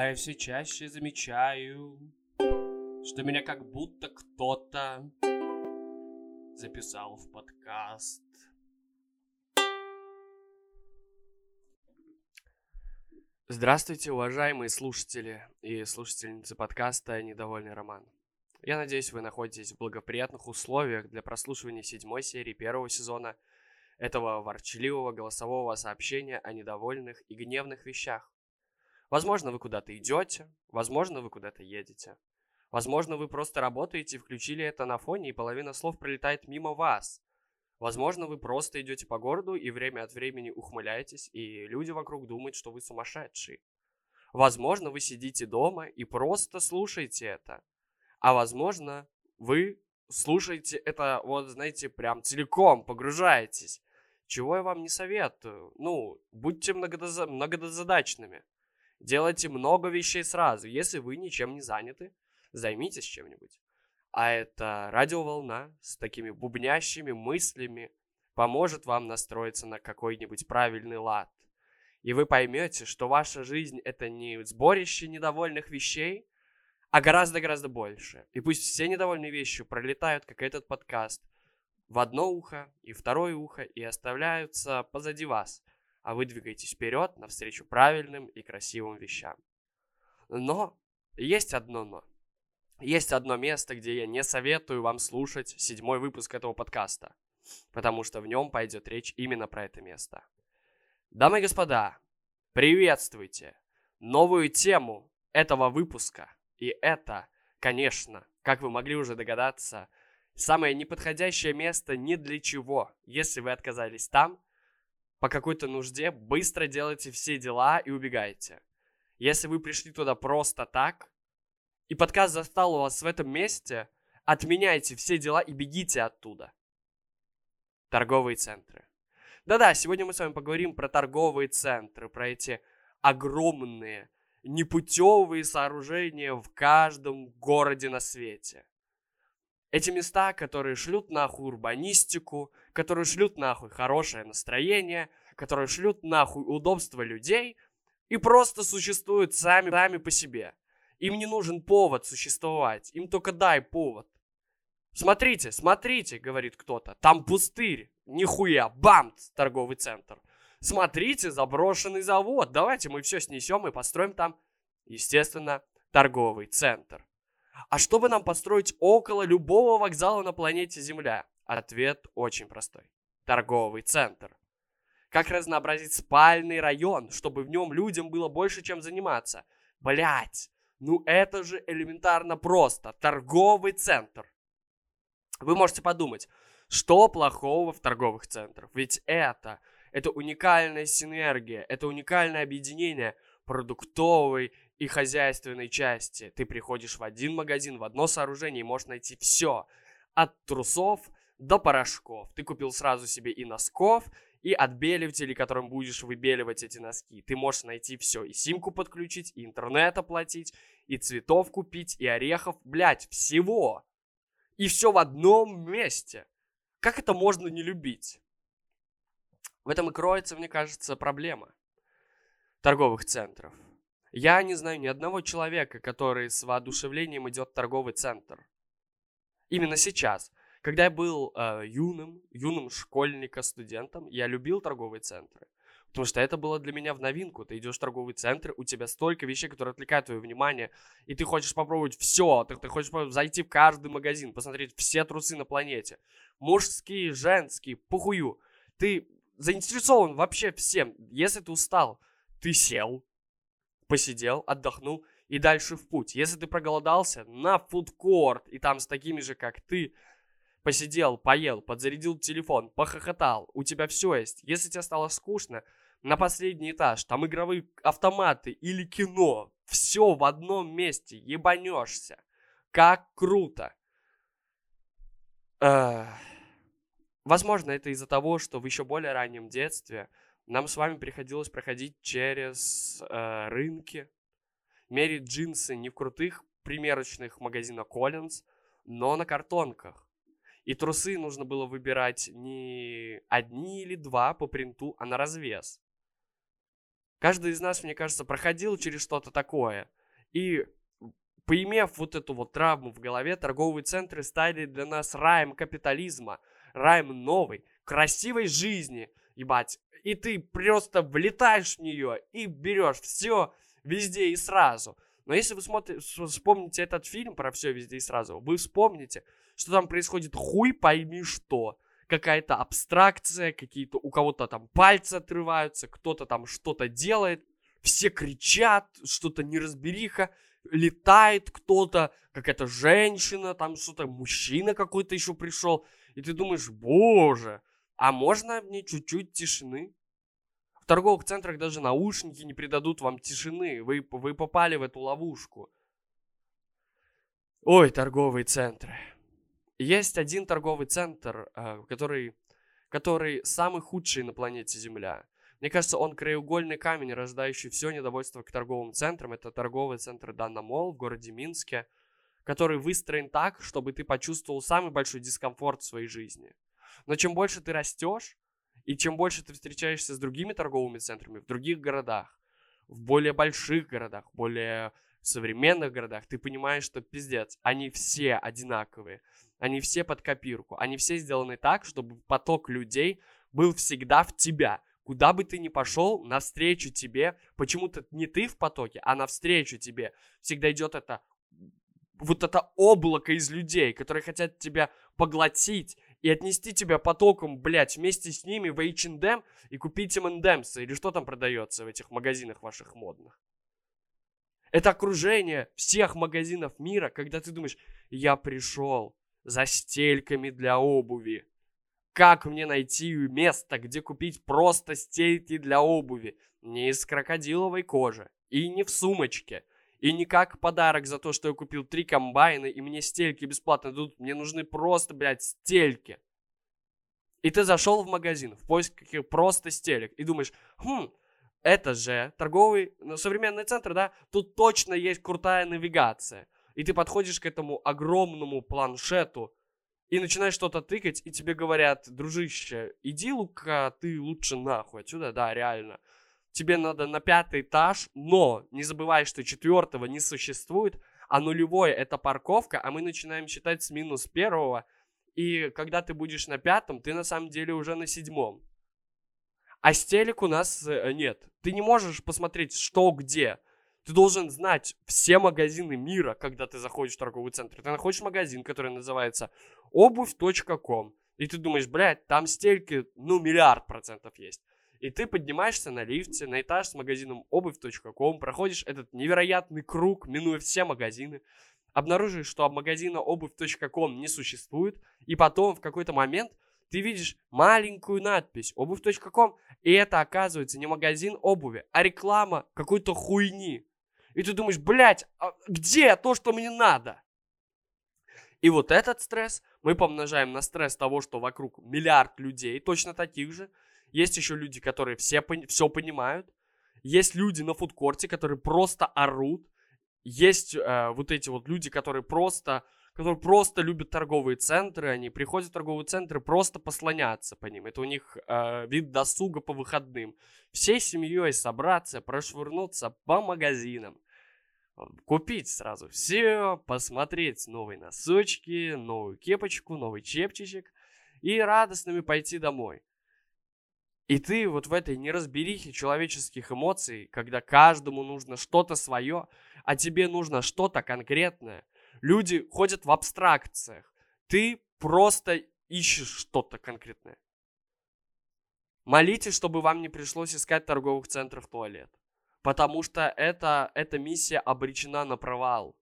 А я все чаще замечаю, что меня как будто кто-то записал в подкаст. Здравствуйте, уважаемые слушатели и слушательницы подкаста «Недовольный роман». Я надеюсь, вы находитесь в благоприятных условиях для прослушивания седьмой серии первого сезона этого ворчливого голосового сообщения о недовольных и гневных вещах. Возможно, вы куда-то идете, возможно, вы куда-то едете. Возможно, вы просто работаете и включили это на фоне, и половина слов пролетает мимо вас. Возможно, вы просто идете по городу и время от времени ухмыляетесь, и люди вокруг думают, что вы сумасшедший. Возможно, вы сидите дома и просто слушаете это. А возможно, вы слушаете это, вот, знаете, прям целиком, погружаетесь. Чего я вам не советую? Ну, будьте многодоза- многодозадачными. Делайте много вещей сразу. Если вы ничем не заняты, займитесь чем-нибудь. А это радиоволна с такими бубнящими мыслями поможет вам настроиться на какой-нибудь правильный лад. И вы поймете, что ваша жизнь это не сборище недовольных вещей, а гораздо-гораздо больше. И пусть все недовольные вещи пролетают, как этот подкаст, в одно ухо и второе ухо и оставляются позади вас, а вы двигаетесь вперед навстречу правильным и красивым вещам. Но есть одно но. Есть одно место, где я не советую вам слушать седьмой выпуск этого подкаста, потому что в нем пойдет речь именно про это место. Дамы и господа, приветствуйте новую тему этого выпуска. И это, конечно, как вы могли уже догадаться, самое неподходящее место ни для чего. Если вы отказались там, по какой-то нужде, быстро делайте все дела и убегайте. Если вы пришли туда просто так, и подкаст застал у вас в этом месте, отменяйте все дела и бегите оттуда. Торговые центры. Да-да, сегодня мы с вами поговорим про торговые центры, про эти огромные, непутевые сооружения в каждом городе на свете. Эти места, которые шлют нахуй урбанистику, которые шлют нахуй хорошее настроение, которые шлют нахуй удобство людей и просто существуют сами, сами по себе – им не нужен повод существовать. Им только дай повод. Смотрите, смотрите, говорит кто-то. Там пустырь. Нихуя. Бам! Торговый центр. Смотрите, заброшенный завод. Давайте мы все снесем и построим там, естественно, торговый центр. А чтобы нам построить около любого вокзала на планете Земля? Ответ очень простой. Торговый центр. Как разнообразить спальный район, чтобы в нем людям было больше чем заниматься? Блять, ну это же элементарно просто. Торговый центр. Вы можете подумать, что плохого в торговых центрах? Ведь это, это уникальная синергия, это уникальное объединение продуктовой и хозяйственной части. Ты приходишь в один магазин, в одно сооружение и можешь найти все. От трусов до порошков. Ты купил сразу себе и носков, и отбеливатели, которым будешь выбеливать эти носки. Ты можешь найти все, и симку подключить, и интернет оплатить, и цветов купить, и орехов, блядь, всего. И все в одном месте. Как это можно не любить? В этом и кроется, мне кажется, проблема торговых центров. Я не знаю ни одного человека, который с воодушевлением идет в торговый центр. Именно сейчас. Когда я был э, юным, юным школьником, студентом, я любил торговые центры. Потому что это было для меня в новинку. Ты идешь в торговый центр, у тебя столько вещей, которые отвлекают твое внимание, и ты хочешь попробовать все. Ты, ты хочешь зайти в каждый магазин, посмотреть все трусы на планете. Мужские, женские, похую. Ты заинтересован вообще всем. Если ты устал, ты сел, посидел, отдохнул и дальше в путь. Если ты проголодался, на фудкорт, и там с такими же, как ты, посидел, поел, подзарядил телефон, похохотал, у тебя все есть. Если тебе стало скучно, на последний этаж, там игровые автоматы или кино, все в одном месте, ебанешься. Как круто. Возможно, это из-за того, что в еще более раннем детстве нам с вами приходилось проходить через э, рынки, мерить джинсы не в крутых примерочных магазинах Collins, но на картонках. И трусы нужно было выбирать не одни или два по принту, а на развес. Каждый из нас, мне кажется, проходил через что-то такое. И поимев вот эту вот травму в голове, торговые центры стали для нас раем капитализма, раем новой, красивой жизни, ебать. И ты просто влетаешь в нее и берешь все везде и сразу. Но если вы смотрите, вспомните этот фильм про все везде и сразу, вы вспомните, что там происходит хуй пойми что. Какая-то абстракция, какие-то у кого-то там пальцы отрываются, кто-то там что-то делает, все кричат, что-то неразбериха, летает кто-то, какая-то женщина, там что-то, мужчина какой-то еще пришел. И ты думаешь, боже, а можно мне чуть-чуть тишины? В торговых центрах даже наушники не придадут вам тишины. Вы, вы попали в эту ловушку. Ой, торговые центры. Есть один торговый центр, э, который, который самый худший на планете Земля. Мне кажется, он краеугольный камень, рождающий все недовольство к торговым центрам. Это торговый центр Дана в городе Минске, который выстроен так, чтобы ты почувствовал самый большой дискомфорт в своей жизни. Но чем больше ты растешь, и чем больше ты встречаешься с другими торговыми центрами в других городах, в более больших городах, более современных городах, ты понимаешь, что пиздец, они все одинаковые. Они все под копирку. Они все сделаны так, чтобы поток людей был всегда в тебя. Куда бы ты ни пошел, навстречу тебе, почему-то не ты в потоке, а навстречу тебе всегда идет это вот это облако из людей, которые хотят тебя поглотить и отнести тебя потоком, блядь, вместе с ними в H&M и купить M&M's или что там продается в этих магазинах ваших модных. Это окружение всех магазинов мира, когда ты думаешь, я пришел, за стельками для обуви. Как мне найти место, где купить просто стельки для обуви? Не из крокодиловой кожи и не в сумочке. И не как подарок за то, что я купил три комбайна и мне стельки бесплатно дадут. Мне нужны просто, блядь, стельки. И ты зашел в магазин в поисках просто стелек и думаешь, хм, это же торговый, ну, современный центр, да, тут точно есть крутая навигация и ты подходишь к этому огромному планшету и начинаешь что-то тыкать, и тебе говорят, дружище, иди, Лука, ты лучше нахуй отсюда, да, реально. Тебе надо на пятый этаж, но не забывай, что четвертого не существует, а нулевое это парковка, а мы начинаем считать с минус первого, и когда ты будешь на пятом, ты на самом деле уже на седьмом. А стелек у нас э, нет. Ты не можешь посмотреть, что где. Ты должен знать все магазины мира, когда ты заходишь в торговый центр. Ты находишь магазин, который называется обувь.ком. И ты думаешь, блядь, там стельки, ну, миллиард процентов есть. И ты поднимаешься на лифте на этаж с магазином обувь.ком, проходишь этот невероятный круг, минуя все магазины, обнаружишь, что магазина обувь.ком не существует, и потом в какой-то момент ты видишь маленькую надпись обувь.ком, и это оказывается не магазин обуви, а реклама какой-то хуйни. И ты думаешь, блядь, а где то, что мне надо? И вот этот стресс мы помножаем на стресс того, что вокруг миллиард людей, точно таких же. Есть еще люди, которые все, все понимают. Есть люди на фудкорте, которые просто орут. Есть э, вот эти вот люди, которые просто, которые просто любят торговые центры. Они приходят в торговые центры просто послоняться по ним. Это у них э, вид досуга по выходным. Всей семьей собраться, прошвырнуться по магазинам купить сразу все, посмотреть новые носочки, новую кепочку, новый чепчичек и радостными пойти домой. И ты вот в этой неразберихе человеческих эмоций, когда каждому нужно что-то свое, а тебе нужно что-то конкретное. Люди ходят в абстракциях. Ты просто ищешь что-то конкретное. Молитесь, чтобы вам не пришлось искать торговых центрах туалет. Потому что это, эта миссия обречена на провал.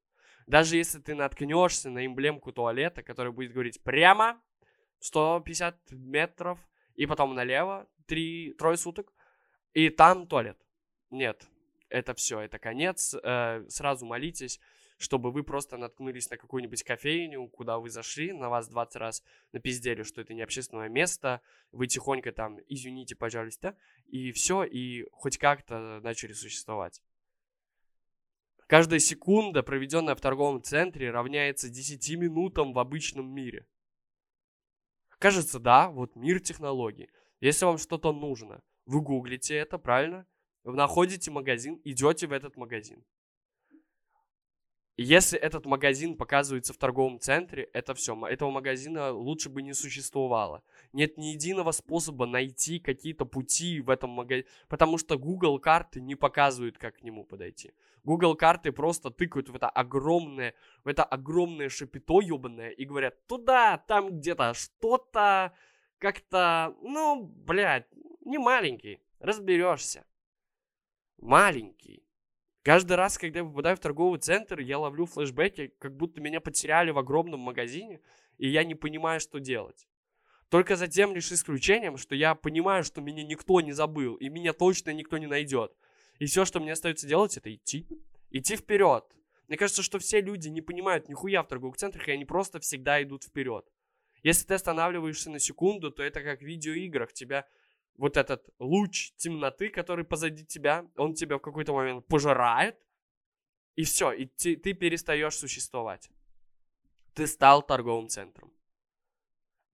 Даже если ты наткнешься на эмблемку туалета, которая будет говорить прямо 150 метров, и потом налево 3, трое суток, и там туалет. Нет, это все, это конец. Э, сразу молитесь, чтобы вы просто наткнулись на какую-нибудь кофейню, куда вы зашли, на вас 20 раз напиздели, что это не общественное место, вы тихонько там, извините, пожалуйста, и все, и хоть как-то начали существовать. Каждая секунда, проведенная в торговом центре, равняется 10 минутам в обычном мире. Кажется, да, вот мир технологий. Если вам что-то нужно, вы гуглите это, правильно? находите магазин, идете в этот магазин. Если этот магазин показывается в торговом центре, это все. Этого магазина лучше бы не существовало. Нет ни единого способа найти какие-то пути в этом магазине, потому что Google карты не показывают, как к нему подойти. Google карты просто тыкают в это огромное, в это огромное шапито ебаное и говорят, туда, там где-то что-то как-то, ну, блядь, не маленький, разберешься. Маленький. Каждый раз, когда я попадаю в торговый центр, я ловлю флешбеки, как будто меня потеряли в огромном магазине, и я не понимаю, что делать. Только за тем лишь исключением, что я понимаю, что меня никто не забыл, и меня точно никто не найдет. И все, что мне остается делать, это идти. Идти вперед. Мне кажется, что все люди не понимают нихуя в торговых центрах, и они просто всегда идут вперед. Если ты останавливаешься на секунду, то это как в видеоиграх. Тебя вот этот луч темноты, который позади тебя, он тебя в какой-то момент пожирает, и все, и ты, ты перестаешь существовать. Ты стал торговым центром.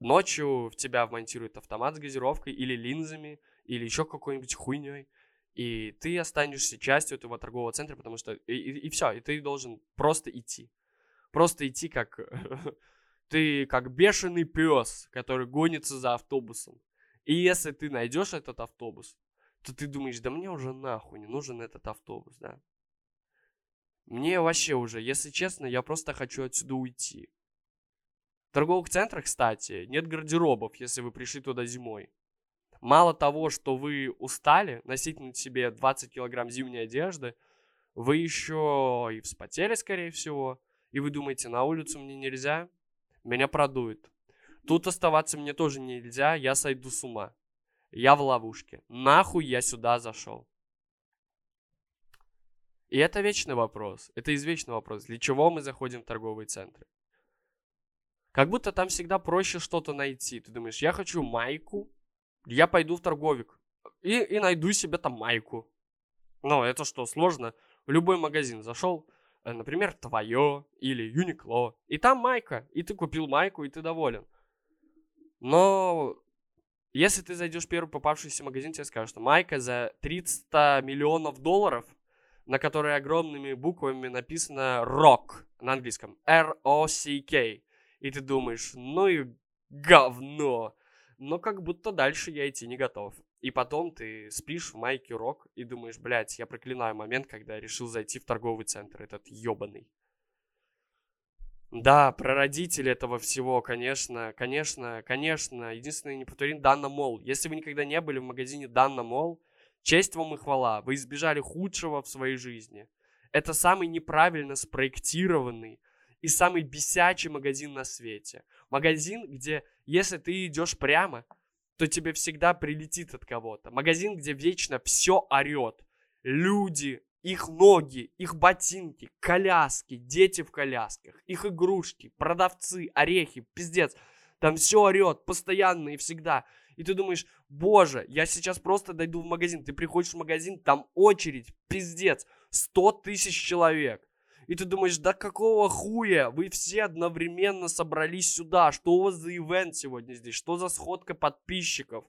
Ночью в тебя вмонтируют автомат с газировкой или линзами, или еще какой-нибудь хуйней, и ты останешься частью этого торгового центра, потому что... И, и, и все, и ты должен просто идти. Просто идти как... ты как бешеный пес, который гонится за автобусом. И если ты найдешь этот автобус, то ты думаешь, да мне уже нахуй не нужен этот автобус, да. Мне вообще уже, если честно, я просто хочу отсюда уйти. В торговых центрах, кстати, нет гардеробов, если вы пришли туда зимой. Мало того, что вы устали носить на себе 20 килограмм зимней одежды, вы еще и вспотели, скорее всего, и вы думаете, на улицу мне нельзя, меня продует. Тут оставаться мне тоже нельзя, я сойду с ума. Я в ловушке. Нахуй я сюда зашел? И это вечный вопрос. Это извечный вопрос. Для чего мы заходим в торговые центры? Как будто там всегда проще что-то найти. Ты думаешь, я хочу майку, я пойду в торговик и, и найду себе там майку. Ну, это что, сложно? В любой магазин зашел, например, твое или Юникло, и там майка, и ты купил майку, и ты доволен. Но если ты зайдешь в первый попавшийся магазин, тебе скажут, что майка за 300 миллионов долларов, на которой огромными буквами написано ROCK на английском. R-O-C-K. И ты думаешь, ну и говно. Но как будто дальше я идти не готов. И потом ты спишь в майке рок и думаешь, блядь, я проклинаю момент, когда я решил зайти в торговый центр, этот ёбаный. Да, про родителей этого всего, конечно, конечно, конечно. Единственное, не повторим Данна Мол. Если вы никогда не были в магазине Данна Мол, честь вам и хвала. Вы избежали худшего в своей жизни. Это самый неправильно спроектированный и самый бесячий магазин на свете. Магазин, где если ты идешь прямо, то тебе всегда прилетит от кого-то. Магазин, где вечно все орет. Люди, их ноги, их ботинки, коляски, дети в колясках, их игрушки, продавцы, орехи, пиздец. Там все орет постоянно и всегда. И ты думаешь, боже, я сейчас просто дойду в магазин. Ты приходишь в магазин, там очередь, пиздец, 100 тысяч человек. И ты думаешь, да какого хуя? Вы все одновременно собрались сюда. Что у вас за ивент сегодня здесь? Что за сходка подписчиков?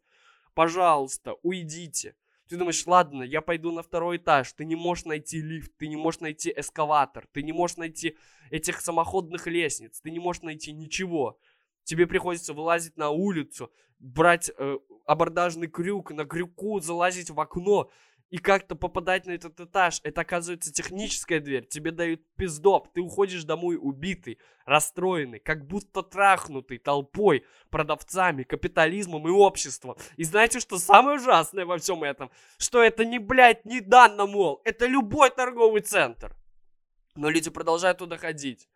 Пожалуйста, уйдите. Ты думаешь, ладно, я пойду на второй этаж. Ты не можешь найти лифт, ты не можешь найти эскалатор, ты не можешь найти этих самоходных лестниц, ты не можешь найти ничего. Тебе приходится вылазить на улицу, брать э, абордажный крюк, на крюку залазить в окно и как-то попадать на этот этаж. Это, оказывается, техническая дверь. Тебе дают пиздоп. Ты уходишь домой убитый, расстроенный, как будто трахнутый толпой, продавцами, капитализмом и обществом. И знаете, что самое ужасное во всем этом? Что это не, блядь, не Данна Мол. Это любой торговый центр. Но люди продолжают туда ходить.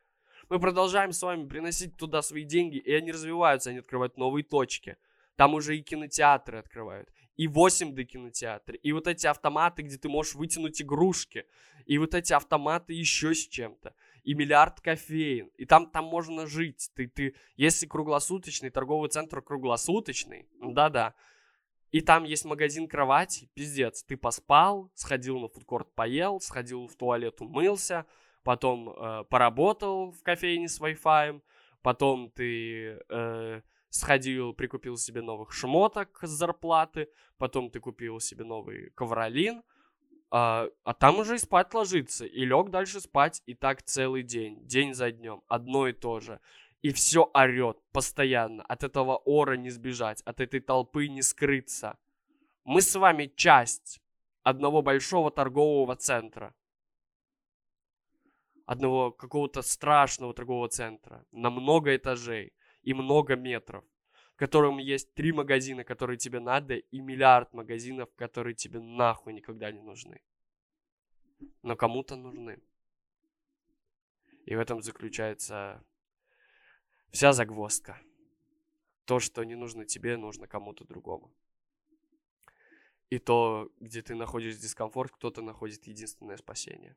Мы продолжаем с вами приносить туда свои деньги, и они развиваются, они открывают новые точки. Там уже и кинотеатры открывают, и 8D кинотеатры, и вот эти автоматы, где ты можешь вытянуть игрушки, и вот эти автоматы еще с чем-то, и миллиард кофеин, и там, там можно жить. Ты, ты, если круглосуточный, торговый центр круглосуточный, да-да, и там есть магазин кровати, пиздец, ты поспал, сходил на фудкорт, поел, сходил в туалет, умылся, потом э, поработал в кофейне с Wi-Fi, потом ты... Э, сходил, прикупил себе новых шмоток с зарплаты, потом ты купил себе новый ковролин, а, а там уже и спать ложиться, и лег дальше спать, и так целый день, день за днем, одно и то же. И все орет постоянно, от этого ора не сбежать, от этой толпы не скрыться. Мы с вами часть одного большого торгового центра. Одного какого-то страшного торгового центра на много этажей и много метров в котором есть три магазина, которые тебе надо, и миллиард магазинов, которые тебе нахуй никогда не нужны. Но кому-то нужны. И в этом заключается вся загвоздка. То, что не нужно тебе, нужно кому-то другому. И то, где ты находишь дискомфорт, кто-то находит единственное спасение.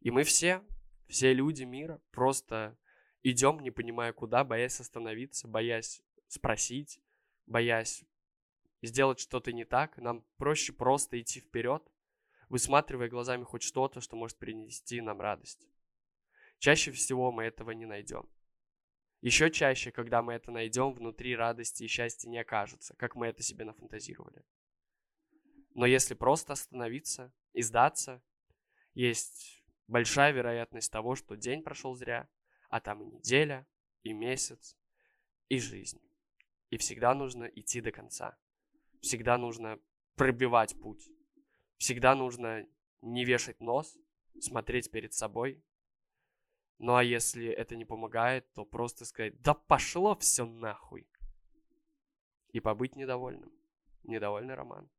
И мы все, все люди мира, просто идем, не понимая куда, боясь остановиться, боясь спросить, боясь сделать что-то не так. Нам проще просто идти вперед, высматривая глазами хоть что-то, что может принести нам радость. Чаще всего мы этого не найдем. Еще чаще, когда мы это найдем, внутри радости и счастья не окажется, как мы это себе нафантазировали. Но если просто остановиться и сдаться, есть большая вероятность того, что день прошел зря, а там и неделя, и месяц, и жизнь. И всегда нужно идти до конца. Всегда нужно пробивать путь. Всегда нужно не вешать нос, смотреть перед собой. Ну а если это не помогает, то просто сказать, да пошло все нахуй. И побыть недовольным. Недовольный роман.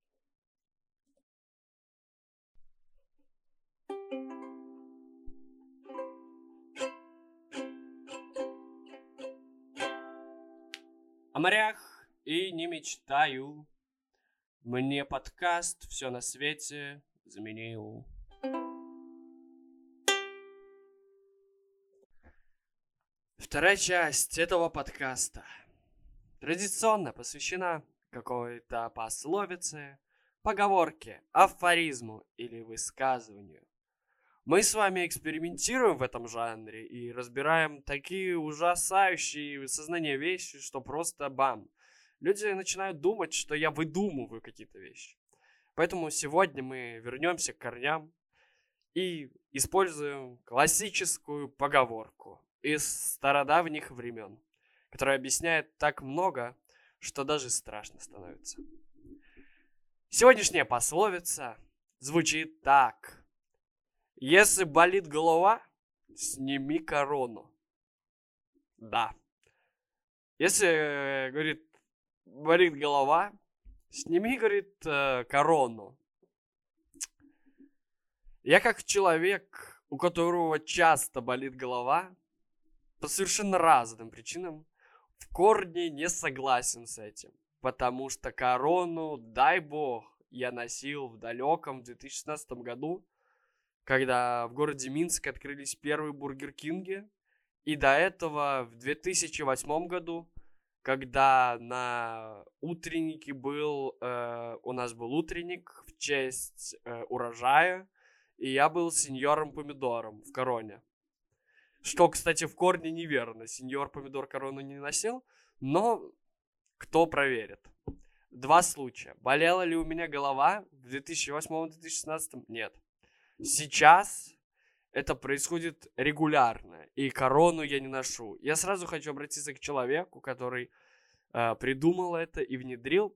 О морях и не мечтаю. Мне подкаст «Все на свете» заменил. Вторая часть этого подкаста традиционно посвящена какой-то пословице, поговорке, афоризму или высказыванию. Мы с вами экспериментируем в этом жанре и разбираем такие ужасающие сознание вещи, что просто бам. Люди начинают думать, что я выдумываю какие-то вещи. Поэтому сегодня мы вернемся к корням и используем классическую поговорку из стародавних времен, которая объясняет так много, что даже страшно становится. Сегодняшняя пословица звучит так – если болит голова, сними корону. Да. Если, э, говорит, болит голова, сними, говорит, э, корону. Я как человек, у которого часто болит голова, по совершенно разным причинам, в корне не согласен с этим. Потому что корону, дай бог, я носил в далеком 2016 году – когда в городе Минск открылись первые Бургер Кинги. И до этого в 2008 году, когда на утреннике был, э, у нас был утренник в честь э, урожая, и я был сеньором помидором в короне. Что, кстати, в корне неверно. Сеньор помидор корону не носил, но кто проверит. Два случая. Болела ли у меня голова в 2008-2016? Нет. Сейчас это происходит регулярно, и корону я не ношу. Я сразу хочу обратиться к человеку, который э, придумал это и внедрил.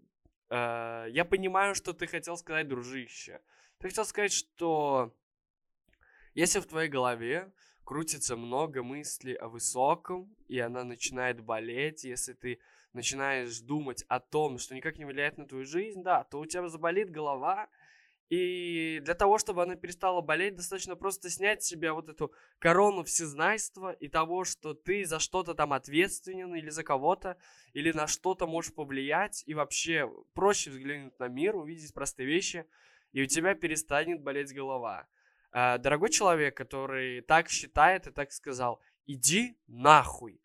Э, я понимаю, что ты хотел сказать, дружище. Ты хотел сказать, что если в твоей голове крутится много мыслей о высоком, и она начинает болеть, если ты начинаешь думать о том, что никак не влияет на твою жизнь, да, то у тебя заболит голова, и для того, чтобы она перестала болеть, достаточно просто снять с себя вот эту корону всезнайства и того, что ты за что-то там ответственен или за кого-то, или на что-то можешь повлиять, и вообще проще взглянуть на мир, увидеть простые вещи, и у тебя перестанет болеть голова. А, дорогой человек, который так считает и так сказал, иди нахуй,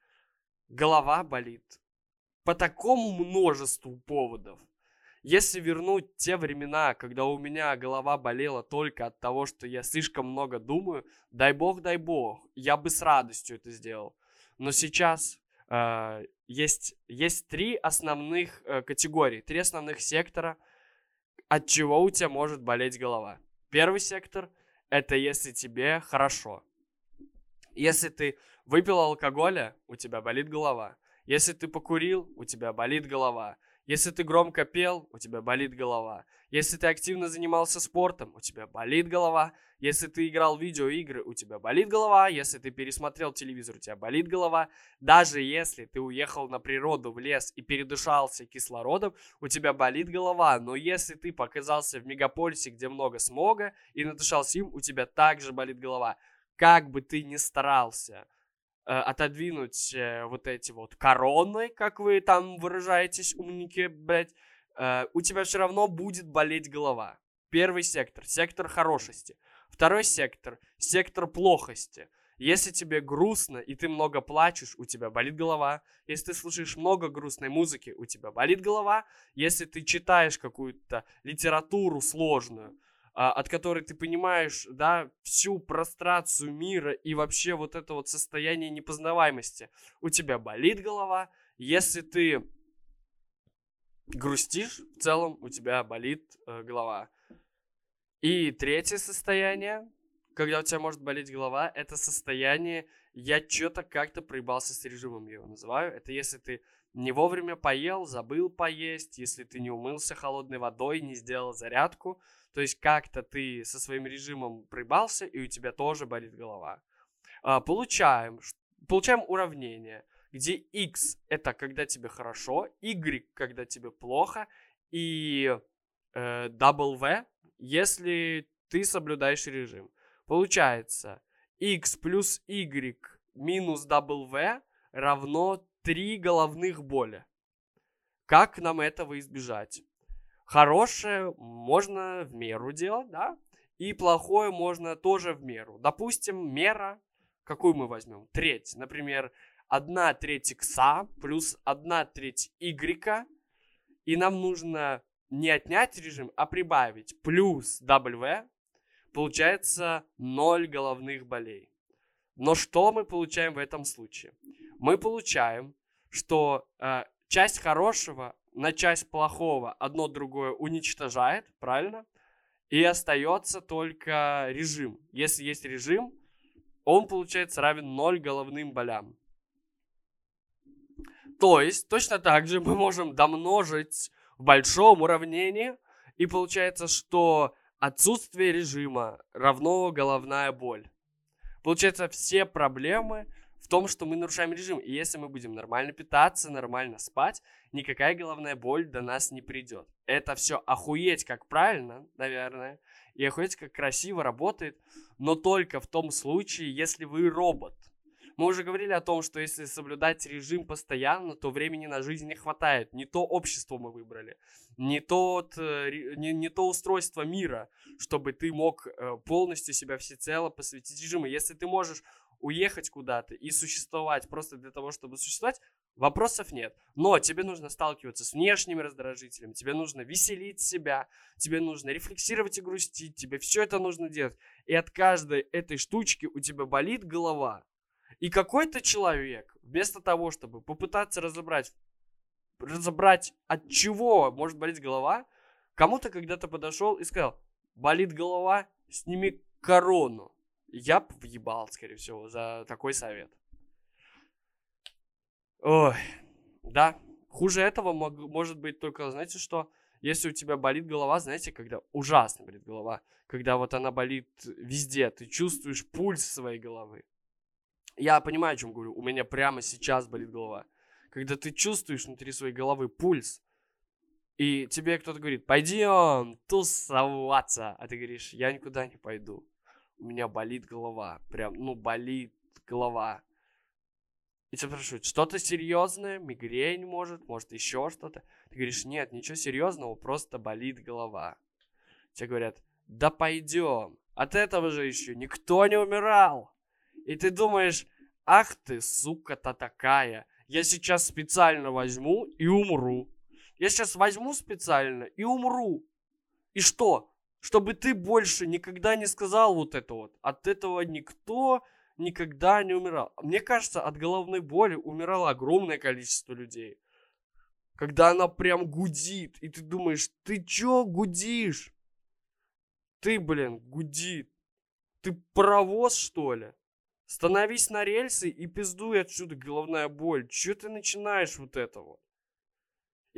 голова болит. По такому множеству поводов. Если вернуть те времена, когда у меня голова болела только от того, что я слишком много думаю, дай бог, дай бог, я бы с радостью это сделал. Но сейчас э, есть, есть три основных э, категории, три основных сектора, от чего у тебя может болеть голова. Первый сектор — это если тебе хорошо. Если ты выпил алкоголя, у тебя болит голова. Если ты покурил, у тебя болит голова. Если ты громко пел, у тебя болит голова. Если ты активно занимался спортом, у тебя болит голова. Если ты играл в видеоигры, у тебя болит голова. Если ты пересмотрел телевизор, у тебя болит голова. Даже если ты уехал на природу, в лес и передышался кислородом, у тебя болит голова. Но если ты показался в мегаполисе, где много смога, и надышался им, у тебя также болит голова. Как бы ты ни старался, отодвинуть э, вот эти вот короны, как вы там выражаетесь, умники, блядь, э, у тебя все равно будет болеть голова. Первый сектор, сектор хорошести. Второй сектор, сектор плохости. Если тебе грустно и ты много плачешь, у тебя болит голова. Если ты слушаешь много грустной музыки, у тебя болит голова. Если ты читаешь какую-то литературу сложную, от которой ты понимаешь, да, всю прострацию мира и вообще вот это вот состояние непознаваемости. У тебя болит голова, если ты грустишь, в целом у тебя болит э, голова. И третье состояние, когда у тебя может болеть голова, это состояние «я что-то как-то проебался с режимом», я его называю. Это если ты не вовремя поел, забыл поесть, если ты не умылся холодной водой, не сделал зарядку – то есть как-то ты со своим режимом прибался, и у тебя тоже болит голова. А, получаем, получаем уравнение, где x это когда тебе хорошо, y когда тебе плохо, и э, w если ты соблюдаешь режим. Получается x плюс y минус w равно 3 головных боли. Как нам этого избежать? Хорошее можно в меру делать, да, и плохое можно тоже в меру. Допустим, мера, какую мы возьмем? Треть, например, 1 треть икса плюс 1 треть y, и нам нужно не отнять режим, а прибавить плюс w, получается 0 головных болей. Но что мы получаем в этом случае? Мы получаем, что э, часть хорошего на часть плохого одно другое уничтожает, правильно? И остается только режим. Если есть режим, он получается равен 0 головным болям. То есть, точно так же мы можем домножить в большом уравнении, и получается, что отсутствие режима равно головная боль. Получается, все проблемы в том, что мы нарушаем режим. И если мы будем нормально питаться, нормально спать, никакая головная боль до нас не придет. Это все охуеть как правильно, наверное, и охуеть как красиво работает, но только в том случае, если вы робот. Мы уже говорили о том, что если соблюдать режим постоянно, то времени на жизнь не хватает. Не то общество мы выбрали, не, тот, э, не, не то устройство мира, чтобы ты мог э, полностью себя всецело посвятить режиму. Если ты можешь уехать куда-то и существовать просто для того, чтобы существовать, вопросов нет. Но тебе нужно сталкиваться с внешними раздражителями, тебе нужно веселить себя, тебе нужно рефлексировать и грустить, тебе все это нужно делать. И от каждой этой штучки у тебя болит голова. И какой-то человек, вместо того, чтобы попытаться разобрать, разобрать, от чего может болеть голова, кому-то когда-то подошел и сказал, болит голова, сними корону я бы въебал, скорее всего, за такой совет. Ой, да, хуже этого мог, может быть только, знаете что, если у тебя болит голова, знаете, когда ужасно болит голова, когда вот она болит везде, ты чувствуешь пульс своей головы. Я понимаю, о чем говорю, у меня прямо сейчас болит голова. Когда ты чувствуешь внутри своей головы пульс, и тебе кто-то говорит, пойдем тусоваться, а ты говоришь, я никуда не пойду у меня болит голова. Прям, ну, болит голова. И тебя спрашивают, что-то серьезное, мигрень может, может еще что-то. Ты говоришь, нет, ничего серьезного, просто болит голова. Тебе говорят, да пойдем. От этого же еще никто не умирал. И ты думаешь, ах ты, сука-то такая. Я сейчас специально возьму и умру. Я сейчас возьму специально и умру. И что? Чтобы ты больше никогда не сказал вот это вот. От этого никто никогда не умирал. Мне кажется, от головной боли умирало огромное количество людей. Когда она прям гудит, и ты думаешь, ты чё гудишь? Ты, блин, гуди. Ты паровоз, что ли? Становись на рельсы и пиздуй отсюда, головная боль. Чего ты начинаешь вот это вот?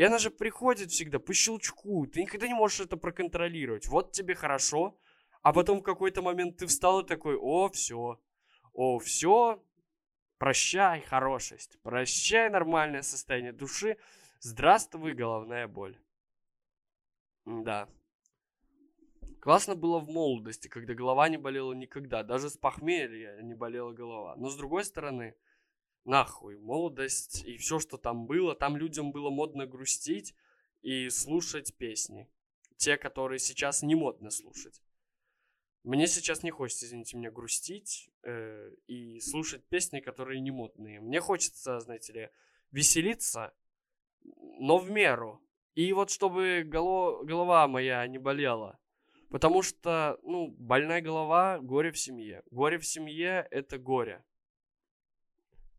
И она же приходит всегда по щелчку. Ты никогда не можешь это проконтролировать. Вот тебе хорошо, а потом в какой-то момент ты встал и такой, о, все, о, все, прощай хорошесть, прощай нормальное состояние души, здравствуй головная боль. Да. Классно было в молодости, когда голова не болела никогда. Даже с похмелья не болела голова. Но с другой стороны, нахуй, молодость и все, что там было. Там людям было модно грустить и слушать песни. Те, которые сейчас не модно слушать. Мне сейчас не хочется, извините меня, грустить э, и слушать песни, которые не модные. Мне хочется, знаете ли, веселиться, но в меру. И вот чтобы голо- голова моя не болела. Потому что, ну, больная голова – горе в семье. Горе в семье – это горе.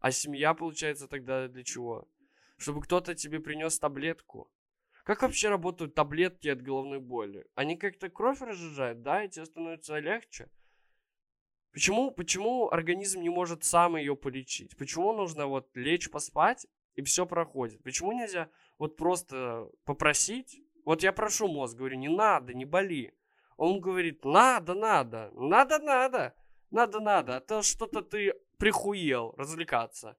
А семья, получается, тогда для чего? Чтобы кто-то тебе принес таблетку. Как вообще работают таблетки от головной боли? Они как-то кровь разжижают, да, и тебе становится легче? Почему, почему организм не может сам ее полечить? Почему нужно вот лечь поспать, и все проходит? Почему нельзя вот просто попросить? Вот я прошу мозг, говорю, не надо, не боли. Он говорит, надо, надо, надо, надо, надо, надо, а то что-то ты прихуел развлекаться.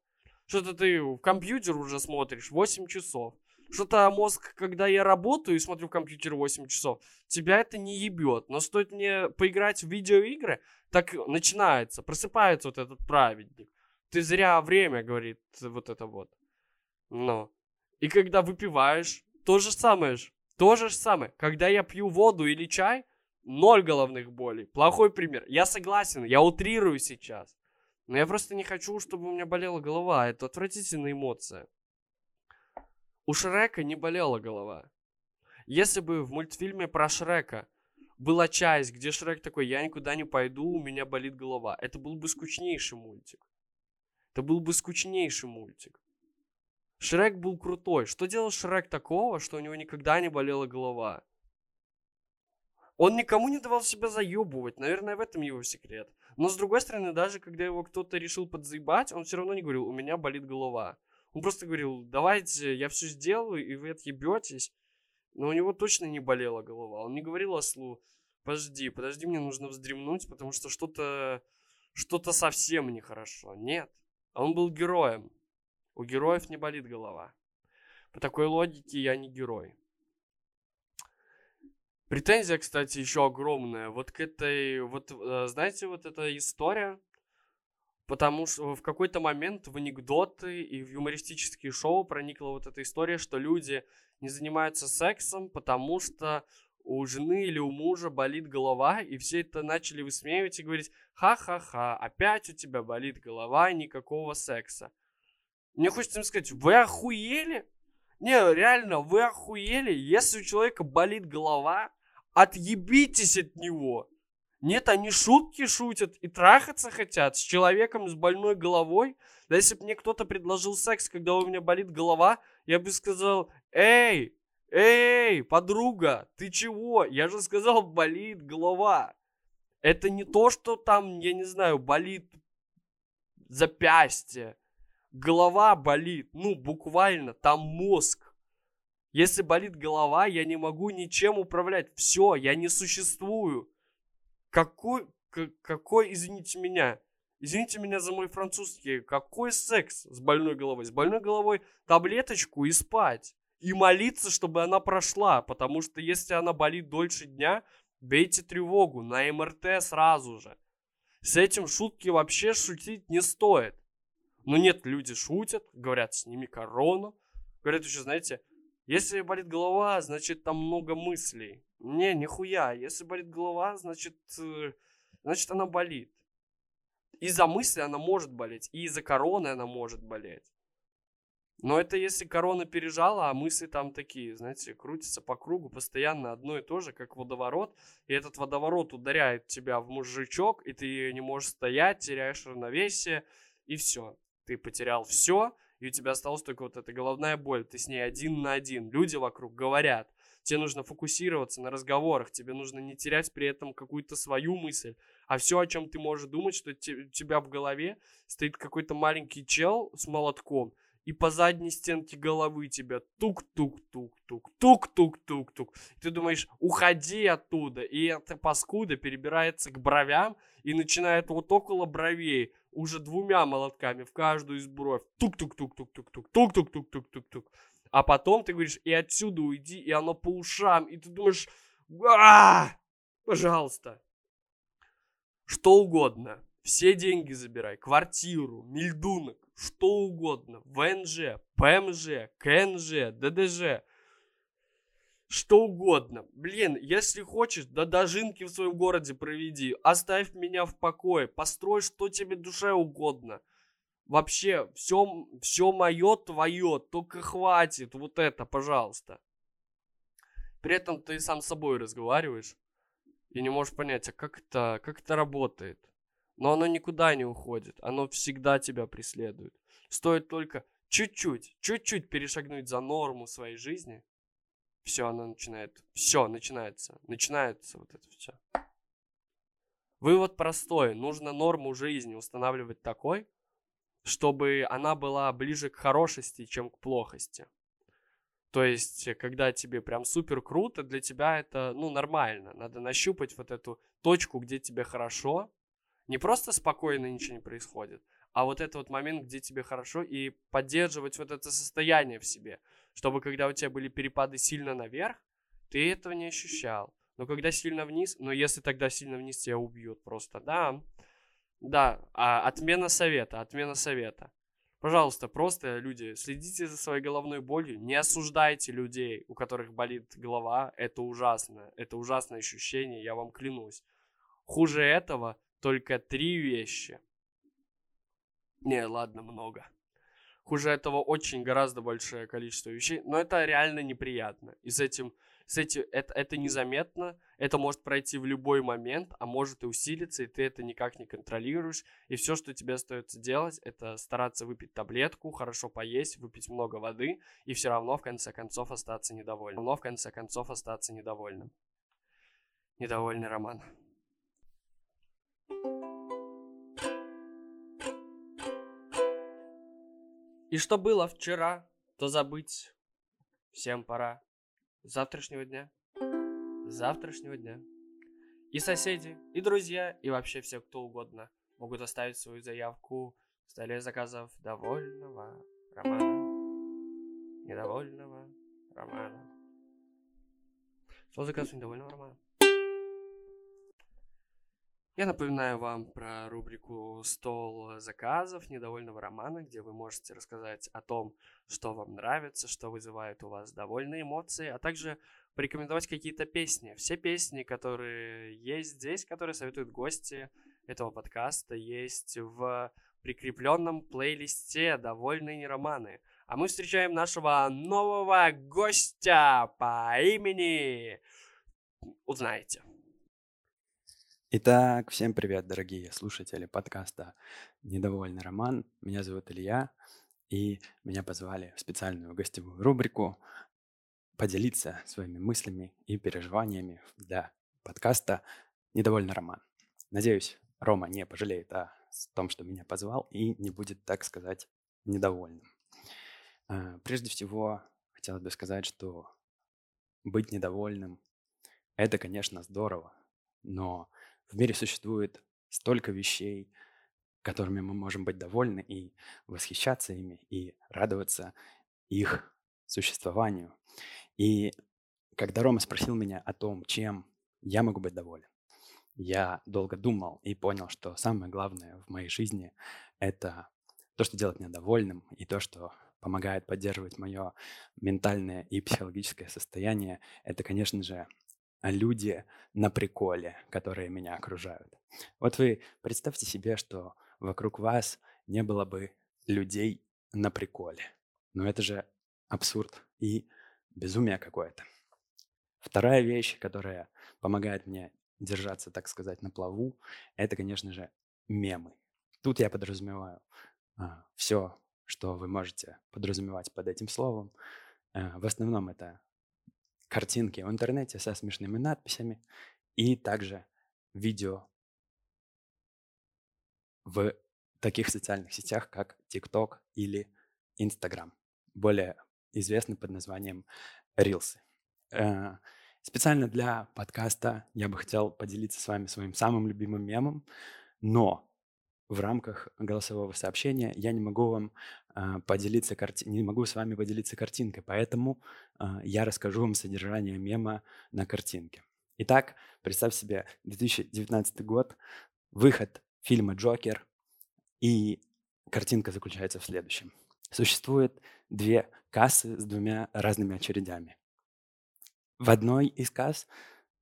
Что-то ты в компьютер уже смотришь 8 часов. Что-то мозг, когда я работаю и смотрю в компьютер 8 часов, тебя это не ебет. Но стоит мне поиграть в видеоигры, так начинается, просыпается вот этот праведник. Ты зря время, говорит вот это вот. Но. И когда выпиваешь, то же самое же. То же самое. Когда я пью воду или чай, ноль головных болей. Плохой пример. Я согласен, я утрирую сейчас. Но я просто не хочу, чтобы у меня болела голова. Это отвратительная эмоция. У Шрека не болела голова. Если бы в мультфильме про Шрека была часть, где Шрек такой, я никуда не пойду, у меня болит голова, это был бы скучнейший мультик. Это был бы скучнейший мультик. Шрек был крутой. Что делал Шрек такого, что у него никогда не болела голова? Он никому не давал себя заебывать. Наверное, в этом его секрет. Но с другой стороны, даже когда его кто-то решил подзаебать, он все равно не говорил, у меня болит голова. Он просто говорил, давайте, я все сделаю, и вы отъебетесь. Но у него точно не болела голова. Он не говорил ослу, подожди, подожди, мне нужно вздремнуть, потому что что-то что-то совсем нехорошо. Нет. Он был героем. У героев не болит голова. По такой логике я не герой. Претензия, кстати, еще огромная. Вот к этой, вот, э, знаете, вот эта история Потому что в какой-то момент в анекдоты и в юмористические шоу проникла вот эта история, что люди не занимаются сексом, потому что у жены или у мужа болит голова, и все это начали высмеивать и говорить, ха-ха-ха, опять у тебя болит голова, никакого секса. Мне хочется им сказать, вы охуели? Не, реально, вы охуели? Если у человека болит голова, отъебитесь от него. Нет, они шутки шутят и трахаться хотят с человеком с больной головой. Да если бы мне кто-то предложил секс, когда у меня болит голова, я бы сказал, эй, эй, подруга, ты чего? Я же сказал, болит голова. Это не то, что там, я не знаю, болит запястье. Голова болит, ну, буквально, там мозг. Если болит голова, я не могу ничем управлять. Все, я не существую. Какой, какой, извините меня, извините меня за мой французский, какой секс с больной головой? С больной головой таблеточку и спать. И молиться, чтобы она прошла, потому что если она болит дольше дня, бейте тревогу на МРТ сразу же. С этим шутки вообще шутить не стоит. Но нет, люди шутят, говорят, сними корону. Говорят еще, знаете, если болит голова, значит там много мыслей. Не, нихуя. Если болит голова, значит, э, значит она болит. Из-за мысли она может болеть, и из-за короны она может болеть. Но это если корона пережала, а мысли там такие, знаете, крутятся по кругу постоянно одно и то же, как водоворот. И этот водоворот ударяет тебя в мужичок, и ты не можешь стоять, теряешь равновесие, и все. Ты потерял все, и у тебя осталась только вот эта головная боль. Ты с ней один на один. Люди вокруг говорят, Тебе нужно фокусироваться на разговорах, тебе нужно не терять при этом какую-то свою мысль, а все, о чем ты можешь думать, что у тебя в голове стоит какой-то маленький чел с молотком, и по задней стенке головы тебя тук-тук-тук-тук, тук-тук-тук-тук. Ты думаешь, уходи оттуда. И эта паскуда перебирается к бровям и начинает вот около бровей уже двумя молотками в каждую из бровь. Тук-тук-тук-тук-тук-тук, тук-тук-тук-тук-тук-тук. А потом ты говоришь, и отсюда уйди, и оно по ушам. И ты думаешь, пожалуйста. Что угодно. Все деньги забирай. Квартиру, мильдунок, что угодно. ВНЖ, ПМЖ, КНЖ, ДДЖ. Что угодно. Блин, если хочешь, да дожинки в своем городе проведи. Оставь меня в покое. Построй, что тебе душе угодно. Вообще, все, все мое твое, только хватит. Вот это, пожалуйста. При этом ты сам с собой разговариваешь и не можешь понять, а как это, как это работает. Но оно никуда не уходит, оно всегда тебя преследует. Стоит только чуть-чуть, чуть-чуть перешагнуть за норму своей жизни, все, оно начинает, все, начинается, начинается вот это все. Вывод простой, нужно норму жизни устанавливать такой, чтобы она была ближе к хорошести, чем к плохости. То есть, когда тебе прям супер круто, для тебя это, ну, нормально. Надо нащупать вот эту точку, где тебе хорошо, не просто спокойно ничего не происходит, а вот этот вот момент, где тебе хорошо, и поддерживать вот это состояние в себе, чтобы когда у тебя были перепады сильно наверх, ты этого не ощущал. Но когда сильно вниз, но если тогда сильно вниз тебя убьют просто, да, да, а, отмена совета, отмена совета. Пожалуйста, просто, люди, следите за своей головной болью, не осуждайте людей, у которых болит голова, это ужасно, это ужасное ощущение, я вам клянусь. Хуже этого только три вещи. Не, ладно, много. Хуже этого очень гораздо большее количество вещей, но это реально неприятно. И с этим, с этим это, это незаметно, это может пройти в любой момент, а может и усилиться, и ты это никак не контролируешь. И все, что тебе остается делать, это стараться выпить таблетку, хорошо поесть, выпить много воды, и все равно в конце концов остаться недовольным. Но в конце концов остаться недовольным. Недовольный роман. И что было вчера, то забыть всем пора. завтрашнего дня. завтрашнего дня. И соседи, и друзья, и вообще все кто угодно могут оставить свою заявку в столе заказов довольного романа. Недовольного романа. Что заказывать недовольного романа? Я напоминаю вам про рубрику «Стол заказов» недовольного романа, где вы можете рассказать о том, что вам нравится, что вызывает у вас довольные эмоции, а также порекомендовать какие-то песни. Все песни, которые есть здесь, которые советуют гости этого подкаста, есть в прикрепленном плейлисте «Довольные романы». А мы встречаем нашего нового гостя по имени... Узнаете. Итак, всем привет, дорогие слушатели подкаста «Недовольный роман». Меня зовут Илья, и меня позвали в специальную гостевую рубрику поделиться своими мыслями и переживаниями для подкаста «Недовольный роман». Надеюсь, Рома не пожалеет о том, что меня позвал, и не будет, так сказать, недовольным. А, прежде всего, хотелось бы сказать, что быть недовольным – это, конечно, здорово, но в мире существует столько вещей, которыми мы можем быть довольны и восхищаться ими, и радоваться их существованию. И когда Рома спросил меня о том, чем я могу быть доволен, я долго думал и понял, что самое главное в моей жизни – это то, что делает меня довольным, и то, что помогает поддерживать мое ментальное и психологическое состояние, это, конечно же, люди на приколе, которые меня окружают. Вот вы представьте себе, что вокруг вас не было бы людей на приколе. Но это же абсурд и безумие какое-то. Вторая вещь, которая помогает мне держаться, так сказать, на плаву, это, конечно же, мемы. Тут я подразумеваю а, все, что вы можете подразумевать под этим словом. А, в основном это картинки в интернете со смешными надписями и также видео в таких социальных сетях, как TikTok или Instagram, более известный под названием Reels. Э, специально для подкаста я бы хотел поделиться с вами своим самым любимым мемом, но в рамках голосового сообщения я не могу вам э, поделиться карти... не могу с вами поделиться картинкой, поэтому э, я расскажу вам содержание мема на картинке. Итак, представь себе 2019 год, выход фильма «Джокер», и картинка заключается в следующем. Существует две кассы с двумя разными очередями. В одной из касс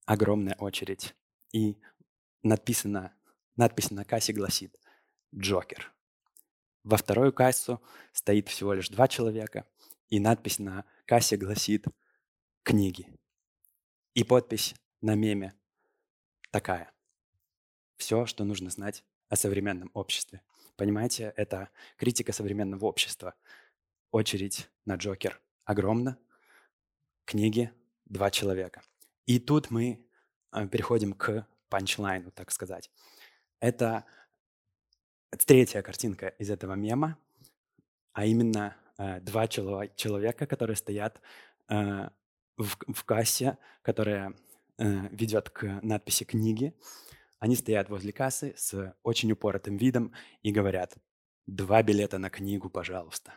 огромная очередь, и написано, надпись на кассе гласит «Джокер». Во вторую кассу стоит всего лишь два человека, и надпись на кассе гласит «Книги». И подпись на меме такая. Все, что нужно знать о современном обществе. Понимаете, это критика современного общества. Очередь на Джокер огромна, книги два человека. И тут мы э, переходим к панчлайну, так сказать. Это третья картинка из этого мема, а именно э, два человека, которые стоят э, в, в кассе, которая ведет к надписи книги. Они стоят возле кассы с очень упоротым видом и говорят, два билета на книгу, пожалуйста.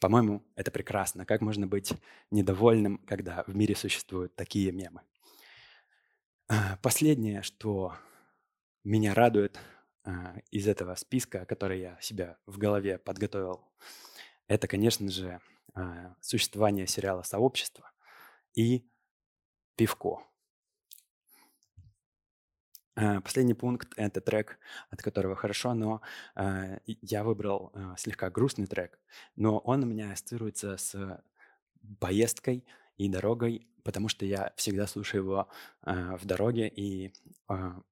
По-моему, это прекрасно. Как можно быть недовольным, когда в мире существуют такие мемы? А, последнее, что меня радует из этого списка, который я себя в голове подготовил, это, конечно же, а, существование сериала «Сообщество» и пивко. Э, последний пункт — это трек, от которого хорошо, но я выбрал слегка грустный трек, но он у меня ассоциируется с поездкой и дорогой, потому что я всегда слушаю его в дороге, и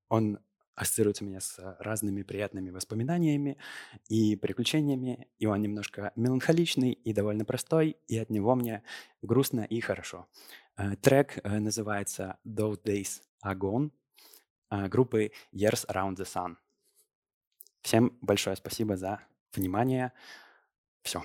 он ассоциируется у меня с разными приятными воспоминаниями и приключениями, и он немножко меланхоличный и довольно простой, и от него мне грустно и хорошо. Трек называется «Those Days Are Gone», а, группы Years Around the Sun. Всем большое спасибо за внимание. Все.